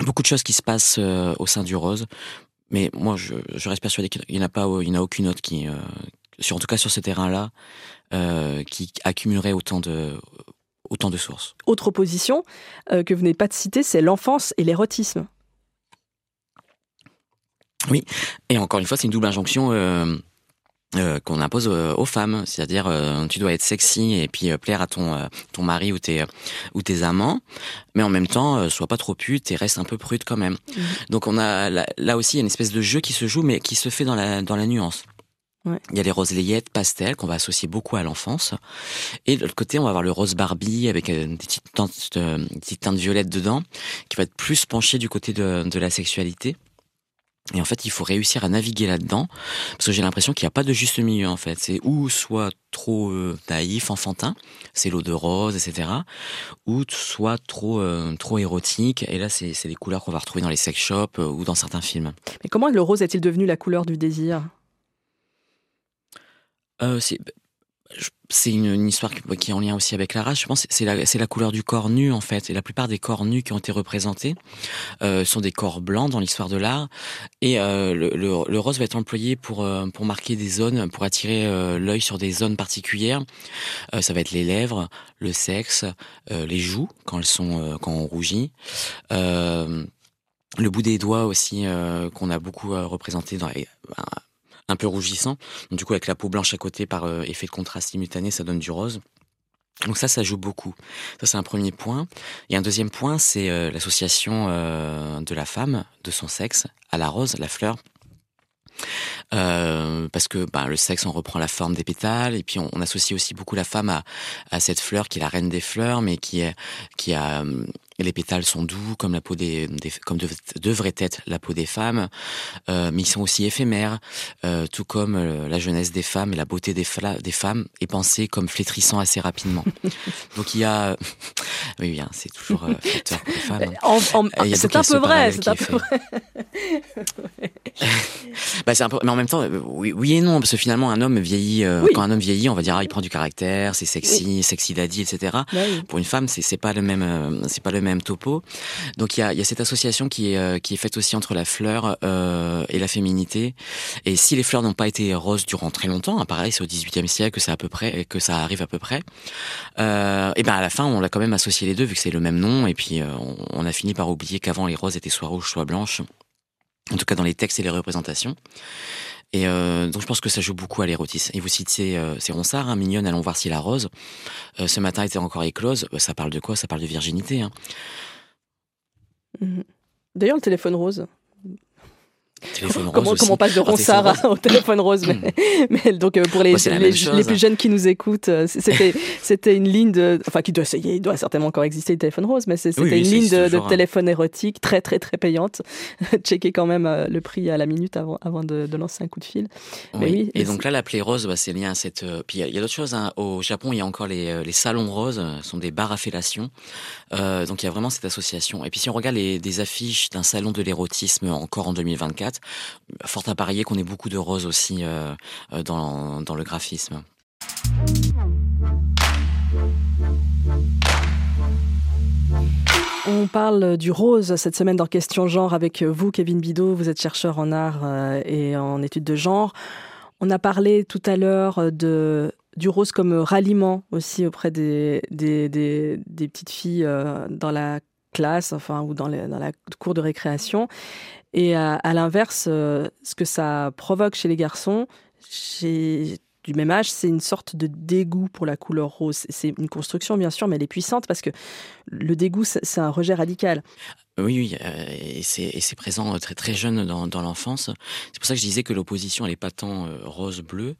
beaucoup de choses qui se passent euh, au sein du rose. Mais moi, je, je reste persuadé qu'il n'y en a pas, il n'y en a aucune autre qui, euh, sur, en tout cas sur ce terrain-là, euh, qui accumulerait autant de, autant de sources. Autre opposition euh, que vous n'avez pas de citer, c'est l'enfance et l'érotisme. Oui, et encore une fois, c'est une double injonction euh, euh, qu'on impose aux femmes, c'est-à-dire tu dois être sexy et puis plaire à ton ton mari ou tes ou tes amants, mais en même temps sois pas trop pute et reste un peu prude quand même. Mmh. Donc on a là, là aussi une espèce de jeu qui se joue, mais qui se fait dans la dans la nuance. Il y a les roses layettes pastel qu'on va associer beaucoup à l'enfance. Et de l'autre côté, on va avoir le rose Barbie avec euh, des petites teintes, euh, petites teintes violettes dedans, qui va être plus penché du côté de, de la sexualité. Et en fait, il faut réussir à naviguer là-dedans, parce que j'ai l'impression qu'il n'y a pas de juste milieu en fait. C'est ou soit trop euh, naïf, enfantin, c'est l'eau de rose, etc. Ou soit trop trop érotique. Et là, c'est des couleurs qu'on va retrouver dans les sex shops ou dans certains films. Mais comment le rose est-il devenu la couleur du désir? Euh, c'est une, histoire qui, est en lien aussi avec la race. Je pense c'est la, la couleur du corps nu en fait. Et la plupart des corps nus qui ont été représentés euh, sont des corps blancs dans l'histoire de l'art. Et euh, le, le, rose va être employé pour euh, pour marquer des zones, pour attirer euh, l'œil sur des zones particulières. Euh, ça va être les lèvres, le sexe, les joues quand elles sont quand on rougit. le bout des doigts aussi qu'on a beaucoup représenté dans un peu rougissant. du coup, avec la peau blanche à côté par euh, effet de contraste simultané, ça donne du rose. Donc ça, ça joue beaucoup. Ça, c'est un premier point. Et un deuxième point, c'est euh, l'association euh, de la femme, de son sexe, à la rose, la fleur. Parce que bah, le sexe, on reprend la forme des pétales, et puis on, associe aussi beaucoup la femme à, à, cette fleur qui est la reine des fleurs, mais qui, est, qui a les pétales sont doux comme la peau des, comme devrait être la peau des femmes, euh, mais ils sont aussi éphémères, euh, tout comme euh, la jeunesse des femmes et la beauté des, des femmes est pensée comme flétrissant assez rapidement. Donc il y a, oui, bien, c'est toujours euh, flatteur pour les femmes. Hein. c'est un peu vrai, c'est un peu vrai. bah, c'est un peu, mais en même temps, euh, oui, oui et non, parce que finalement un homme vieillit, quand un homme vieillit, on va dire ah, il prend du caractère, c'est sexy, sexy daddy, etc. Bah pour une femme, c'est pas le même, c'est pas le même topo. Donc il y a, y a, cette association qui est, euh, qui est faite aussi entre la fleur euh, et la féminité. Et si les fleurs n'ont pas été roses durant très longtemps, hein, pareil, c'est au XVIIIe siècle que ça à peu près, que ça arrive à peu près. Euh, et ben à la fin, on l'a quand même associé les deux vu que c'est le même nom. Et puis euh, on, on a fini par oublier qu'avant les roses étaient soit rouges, soit blanches. En tout cas dans les textes et les représentations. Et euh, donc je pense que ça joue beaucoup à l'érotisme. Et vous citez euh, c'est Ronsard, hein, mignonne, allons voir si la rose. Euh, ce matin était encore éclose. Euh, ça parle de quoi? Ça parle de virginité. Hein. D'ailleurs, le téléphone rose, Téléphone comment, rose comment on passe de ronsard au téléphone rose mais, mais, donc euh, pour les, les, les, plus jeunes qui nous écoutent euh, c'était c'était une ligne de enfin qui doit il doit certainement encore exister le téléphone rose mais c'était oui, oui, une ligne de, de téléphone érotique très très très payante. Checker quand même euh, le prix à la minute avant avant de, de lancer un coup de fil. Oui. oui et donc là l'appelé rose bah, c'est lié à cette puis il y a, a d'autres choses hein. au Japon il y a encore les, les salons roses sont des bars à fellation. Euh, donc il y a vraiment cette association. Et puis si on regarde les, des affiches d'un salon de l'érotisme encore en 2024 Fort à parier qu'on ait beaucoup de roses aussi euh, euh, dans, le graphisme. On parle du rose cette semaine dans Question Genre avec vous, Kevin Bidot. Vous êtes chercheur en art euh, et en études de genre. On a parlé tout à l'heure du rose comme ralliement aussi auprès des, petites filles dans la classe, enfin, ou dans, dans la cour de récréation. Et à, l'inverse, euh, ce que ça provoque chez les garçons, du même âge, c'est une sorte de dégoût pour la couleur rose. C'est une construction, bien sûr, mais elle est puissante parce que le dégoût, c'est un rejet radical. Oui, oui, euh, et c'est présent très très jeune dans, dans l'enfance. C'est pour ça que je disais que l'opposition, elle n'est pas tant euh, rose-bleu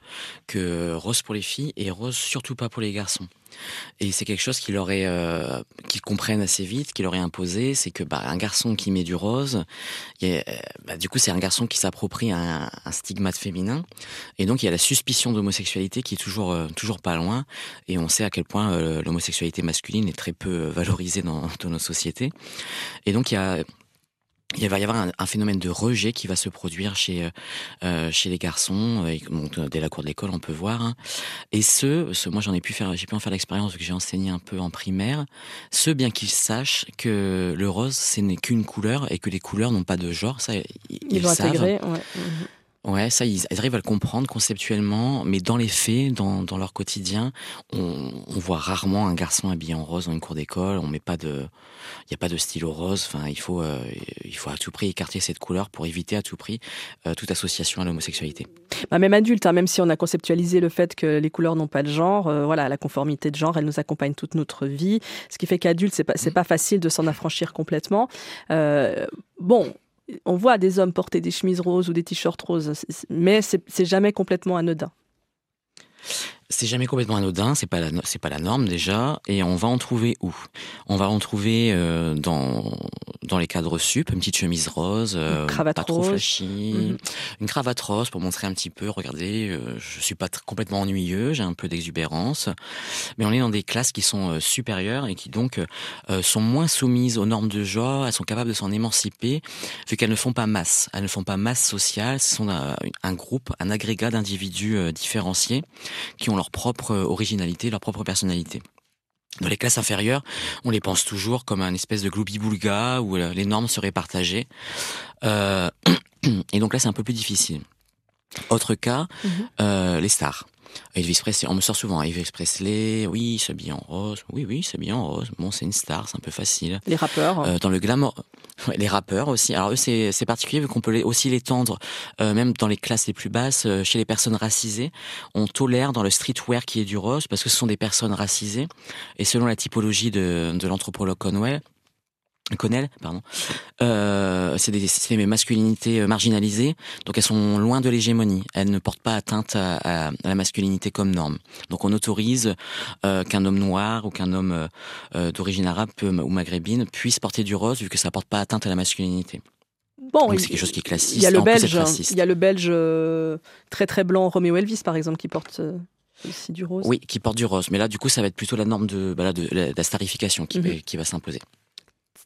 que rose pour les filles et rose surtout pas pour les garçons. Et c'est quelque chose qu'il aurait, euh, qu'ils comprennent assez vite, qu'il aurait imposé, c'est que bah, un garçon qui met du rose, euh, bah, du coup c'est un garçon qui s'approprie un, un, stigmate féminin, et donc il y a la suspicion d'homosexualité qui est toujours euh, toujours pas loin, et on sait à quel point euh, l'homosexualité masculine est très peu valorisée dans, dans nos sociétés, et donc il y a il va y avoir un, phénomène de rejet qui va se produire chez euh, chez les garçons. Et, dès la cour de l'école, on peut voir. Hein. Et ce, ce moi j'en ai pu faire, j'ai pu en faire l'expérience vu que j'ai enseigné un peu en primaire. Ce, bien qu'ils sachent que le rose, ce n'est qu'une couleur et que les couleurs n'ont pas de genre, ça ils, ils, vont savent. intégrer. Ouais, ça, ils, arrivent à le comprendre conceptuellement, mais dans les faits, dans, dans leur quotidien, on, on, voit rarement un garçon habillé en rose dans une cour d'école. On met pas de, il n'y a pas de stylo rose. Enfin, il faut, euh, il faut à tout prix écarter cette couleur pour éviter à tout prix euh, toute association à l'homosexualité. Bah même adulte, hein, même si on a conceptualisé le fait que les couleurs n'ont pas de genre, euh, voilà, la conformité de genre, elle nous accompagne toute notre vie. Ce qui fait qu'adulte, c'est pas, c'est mmh. pas facile de s'en affranchir complètement. bon, on voit des hommes porter des chemises roses ou des t-shirts roses, mais c'est jamais complètement anodin. C'est jamais complètement anodin, c'est pas la, c'est pas la norme déjà, et on va en trouver où? On va en trouver euh, dans dans les cadres sup, une petite chemise rose, euh, pas trop flashy, mhm. une cravate rose pour montrer un petit peu. Regardez, euh, je suis pas complètement ennuyeux, j'ai un peu d'exubérance, mais on est dans des classes qui sont euh, supérieures et qui donc sont moins soumises aux normes de genre. Elles sont capables de s'en émanciper vu qu'elles ne font pas masse. Elles ne font pas masse sociale. Ce sont un, un groupe, un agrégat d'individus différenciés qui ont leur propre originalité, leur propre personnalité. Dans les classes inférieures, on les pense toujours comme un espèce de gloubi-boulga où euh, les normes seraient partagées. Euh, et donc là, c'est un peu plus difficile. Autre cas, mhm. euh, les stars. Elvis Presley, on me sort souvent Elvis Presley, oui, s'habille en rose, oui, oui, s'habille en rose. Bon, c'est une star, c'est un peu facile. Les rappeurs. Euh, dans le glamour, les rappeurs aussi. Alors eux, c'est particulier vu qu'on peut aussi l'étendre, euh, même dans les classes les plus basses, euh, chez les personnes racisées. On tolère dans le streetwear qui est du rose parce que ce sont des personnes racisées. Et selon la typologie de, de l'anthropologue Conwell, Connell, pardon. Euh, c'est des, des, masculinités euh, marginalisées, donc elles sont loin de l'hégémonie. Elles ne portent pas atteinte à, à, la masculinité comme norme. Donc on autorise euh, qu'un homme noir ou qu'un homme euh, d'origine arabe ou maghrébine puisse porter du rose, vu que ça porte pas atteinte à la masculinité. Bon, c'est quelque chose qui est classiste. Il y a le belge, il y a le belge très très blanc Romeo Elvis par exemple qui porte aussi du rose. Oui, qui porte du rose. Mais là, du coup, ça va être plutôt la norme de, bah de, la starification qui, mm qui va s'imposer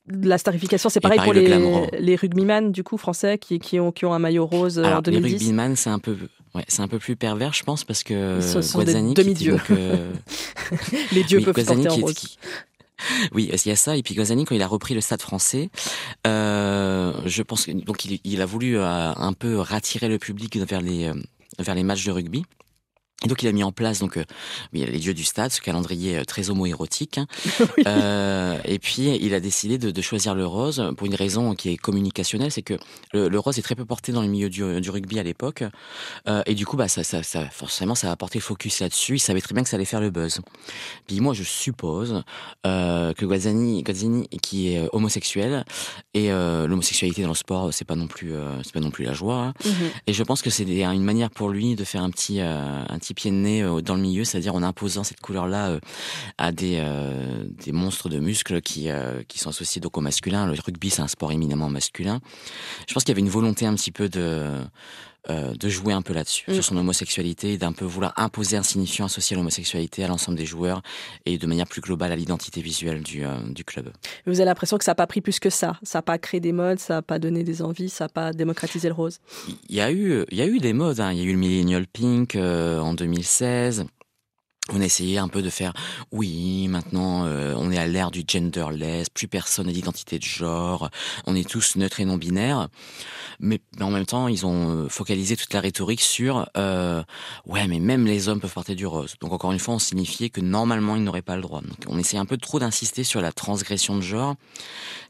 la starification, c'est pareil, pour les, les rugbyman du coup français qui, qui, ont, qui ont un maillot rose Alors, en 2010. Les rugbyman, c'est un peu ouais, c'est un peu plus pervers, je pense, parce que Guazzani, demi-dieux. Euh... les dieux oui, peuvent Guazzani porter en rose. Qui... Oui, il y a ça. Et puis Guazzani, quand il a repris le Stade Français, euh, je pense que donc il, il a voulu euh, un peu rattirer le public vers les euh, vers les matchs de rugby. Et donc il a mis en place donc euh, les dieux du stade, ce calendrier euh, très homo-érotique. Hein. euh, et puis il a décidé de, de, choisir le rose pour une raison qui est communicationnelle, c'est que le, le, rose est très peu porté dans le milieu du, du rugby à l'époque. Euh, et du coup, bah ça, ça, ça, forcément, ça a porté le focus là-dessus. Il savait très bien que ça allait faire le buzz. Puis moi, je suppose que Guazzani, Guazzini, qui est homosexuel, et l'homosexualité dans le sport, c'est pas non plus, c'est pas non plus la joie. Hein. Mm -hmm. Et je pense que c'est une manière pour lui de faire un petit, un petit pied de nez euh, dans le milieu, c'est-à-dire en imposant cette couleur-là euh, à des, euh, des monstres de muscles qui, qui sont associés donc au masculin. Le rugby, c'est un sport éminemment masculin. Je pense qu'il y avait une volonté un petit peu de de jouer un peu là-dessus, sur mm. son homosexualité, d'un peu vouloir imposer un signifiant associé à l'homosexualité à l'ensemble des joueurs et de manière plus globale à l'identité visuelle du, du club. Vous avez l'impression que ça n'a pas pris plus que ça Ça n'a pas créé des modes, ça n'a pas donné des envies, ça n'a pas démocratisé le rose Il y a eu, il y a eu des modes, hein. il y a eu le Millennial Pink euh, en 2016. On a essayé un peu de faire, oui, maintenant euh, on est à l'ère du genderless, plus personne n'a d'identité de genre, on est tous neutres et non binaires, mais, en même temps ils ont euh, focalisé toute la rhétorique sur, euh, ouais, mais même les hommes peuvent porter du rose. Donc encore une fois, on signifiait que normalement ils n'auraient pas le droit. Donc on essaie un peu trop d'insister sur la transgression de genre,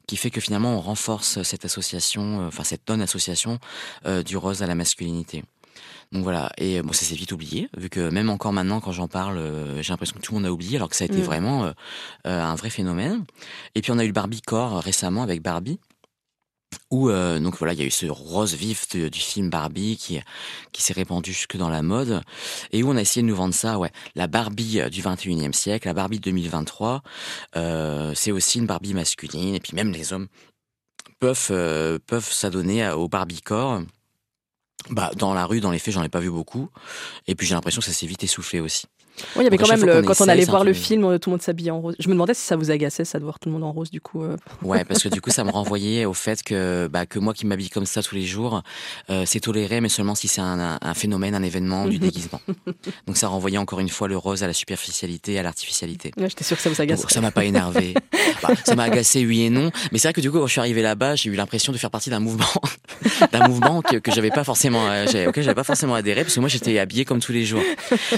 qui fait que finalement on renforce cette association, enfin cette non-association du rose à la masculinité. Donc voilà, et bon, ça s'est vite oublié, vu que même encore maintenant, quand j'en parle, euh, j'ai l'impression que tout le monde a oublié, alors que ça a été mm. vraiment euh, euh, un vrai phénomène. Et puis on a eu le Barbie Core récemment avec Barbie, où donc voilà, il y a eu ce rose vif du film Barbie qui qui s'est répandu jusque dans la mode et où on a essayé de nous vendre ça, ouais, la Barbie du 21e siècle, la Barbie 2023, c'est aussi une Barbie masculine et puis même les hommes peuvent peuvent s'adonner au Barbie Core bah, dans la rue, dans les faits, j'en ai pas vu beaucoup. Et puis j'ai l'impression que ça s'est vite essoufflé aussi. Oui, il y avait quand même, le, quand on allait voir le film, tout le monde s'habillait en rose. Je me demandais si ça vous agaçait, ça, de voir tout le monde en rose, du coup. Euh. Ouais, parce que du coup, ça me renvoyait au fait que, bah, que moi qui m'habille comme ça tous les jours, euh, c'est toléré, mais seulement si c'est un, un, phénomène, un événement, du déguisement. Donc ça renvoyait encore une fois le rose à la superficialité, à l'artificialité. Ouais, J'étais sûr que ça vous agaçait. ça m'a pas énervé. bah, ça m'a agacé, oui et non. Mais c'est vrai que du coup, quand je suis arrivé là-bas, j'ai eu l'impression de faire partie d'un mouvement, d'un mouvement que, que j'avais pas forcément, euh, auquel j'avais pas forcément adhéré, parce que moi, j'étais habillé comme tous les jours.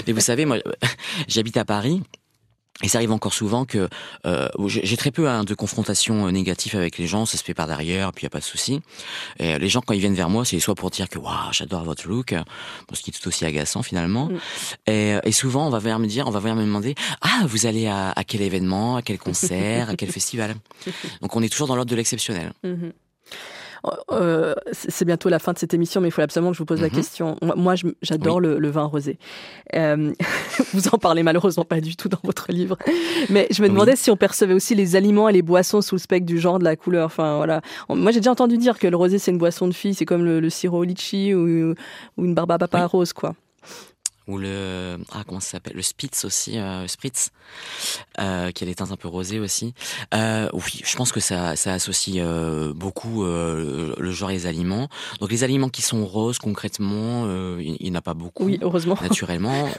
Mais vous savez, moi, j'habite à Paris. Et ça arrive encore souvent que euh, j'ai très peu hein, de confrontations euh, négatives avec les gens, ça se fait par derrière, puis il y a pas de souci. Et les gens quand ils viennent vers moi, c'est soit pour dire que waouh, j'adore votre look, ce qui est tout aussi agaçant finalement. Mm. Et, et, souvent on va venir me dire, on va venir me demander ah vous allez à, à quel événement, à quel concert, à quel festival? Donc on est toujours dans l'ordre de l'exceptionnel. Mm-hmm. Euh, c'est bientôt la fin de cette émission, mais il faut absolument que je vous pose la mhm. question. Moi, j'adore le, vin rosé. Euh, vous en parlez malheureusement pas du tout dans votre livre, mais je me demandais si on percevait aussi les aliments et les boissons sous le spectre du genre, de la couleur. Enfin voilà. Moi, j'ai déjà entendu dire que le rosé c'est une boisson de fille, c'est comme le, sirop litchi ou, ou une barbe à papa rose, quoi ou le ah comment ça s'appelle le spitz aussi euh, spritz euh, qui a des teintes un peu rosées aussi. Euh, oui je pense que ça ça associe euh, beaucoup euh, le genre les aliments. Donc les aliments qui sont roses concrètement il n'y en a pas beaucoup. Oui heureusement. Naturellement.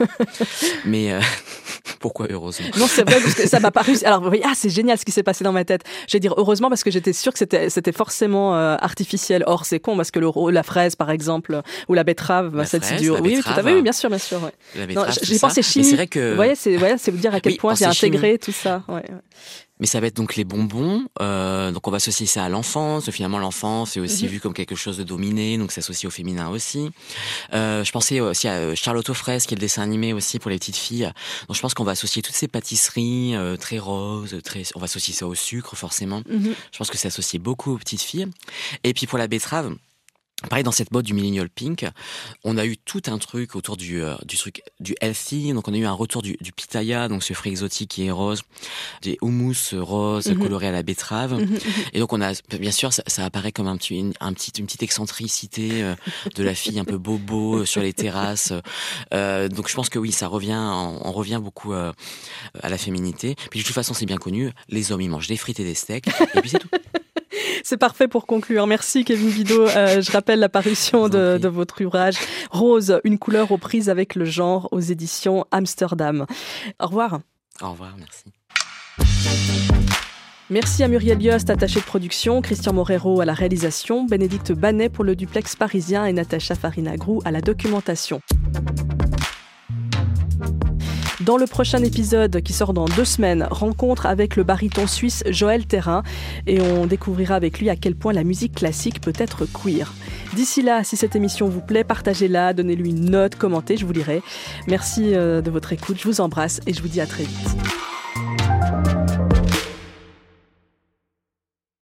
Mais pourquoi heureusement? Non c'est vrai parce que ça m'a paru alors oui, ah c'est génial ce qui s'est passé dans ma tête. Je vais dire heureusement parce que j'étais sûre que c'était c'était forcément artificiel. Or c'est con parce que le la fraise par exemple ou la betterave bah, c'est du oui tout à fait oui bien sûr bien sûr j'ai pensé chimie. C'est vrai que. Vous voyez, c'est ouais, vous dire à quel point j'ai intégré tout ça. Ouais, Mais ça va être donc les bonbons. Euh, donc on va associer ça à l'enfance. Finalement, l'enfance est aussi mhm. vu comme quelque chose de dominé, donc ça s'associe au féminin aussi. Euh, je pensais aussi à euh, Charlotte aux fraises, qui est le dessin animé aussi pour les petites filles. Donc je pense qu'on va associer toutes ces pâtisseries euh, très roses, très. On va associer ça au sucre forcément. Mhm. Je pense que c'est associé beaucoup aux petites filles. Et puis pour la betterave. Pareil dans cette mode du millennial pink, on a eu tout un truc autour du euh, du truc du healthy, donc on a eu un retour du, du pitaya, donc ce fruit exotique qui est rose, des houmous roses mhm. colorés à la betterave, mhm, mhm. et donc on a bien sûr ça, ça apparaît comme un petit une, un petit une petite excentricité euh, de la fille un peu bobo euh, sur les terrasses, euh, donc je pense que oui ça revient, on, revient beaucoup à la féminité. Puis de toute façon c'est bien connu, les hommes ils mangent des frites et des steaks, et puis c'est tout. C'est parfait pour conclure. Merci Kevin Vido. Euh, je rappelle l'apparition de, de, votre ouvrage Rose, une couleur aux prises avec le genre aux éditions Amsterdam. Au revoir. Au revoir, merci. Merci à Muriel Yost, attachée de production, Christian Morero à la réalisation, Bénédicte Banet pour le duplex parisien et Natacha Farinagrou à la documentation. Dans le prochain épisode qui sort dans deux semaines, rencontre avec le baryton suisse Joël Terrain et on découvrira avec lui à quel point la musique classique peut être queer. D'ici là, si cette émission vous plaît, partagez-la, donnez-lui une note, commentez, je vous lirai. Merci euh, de votre écoute, je vous embrasse et je vous dis à très vite.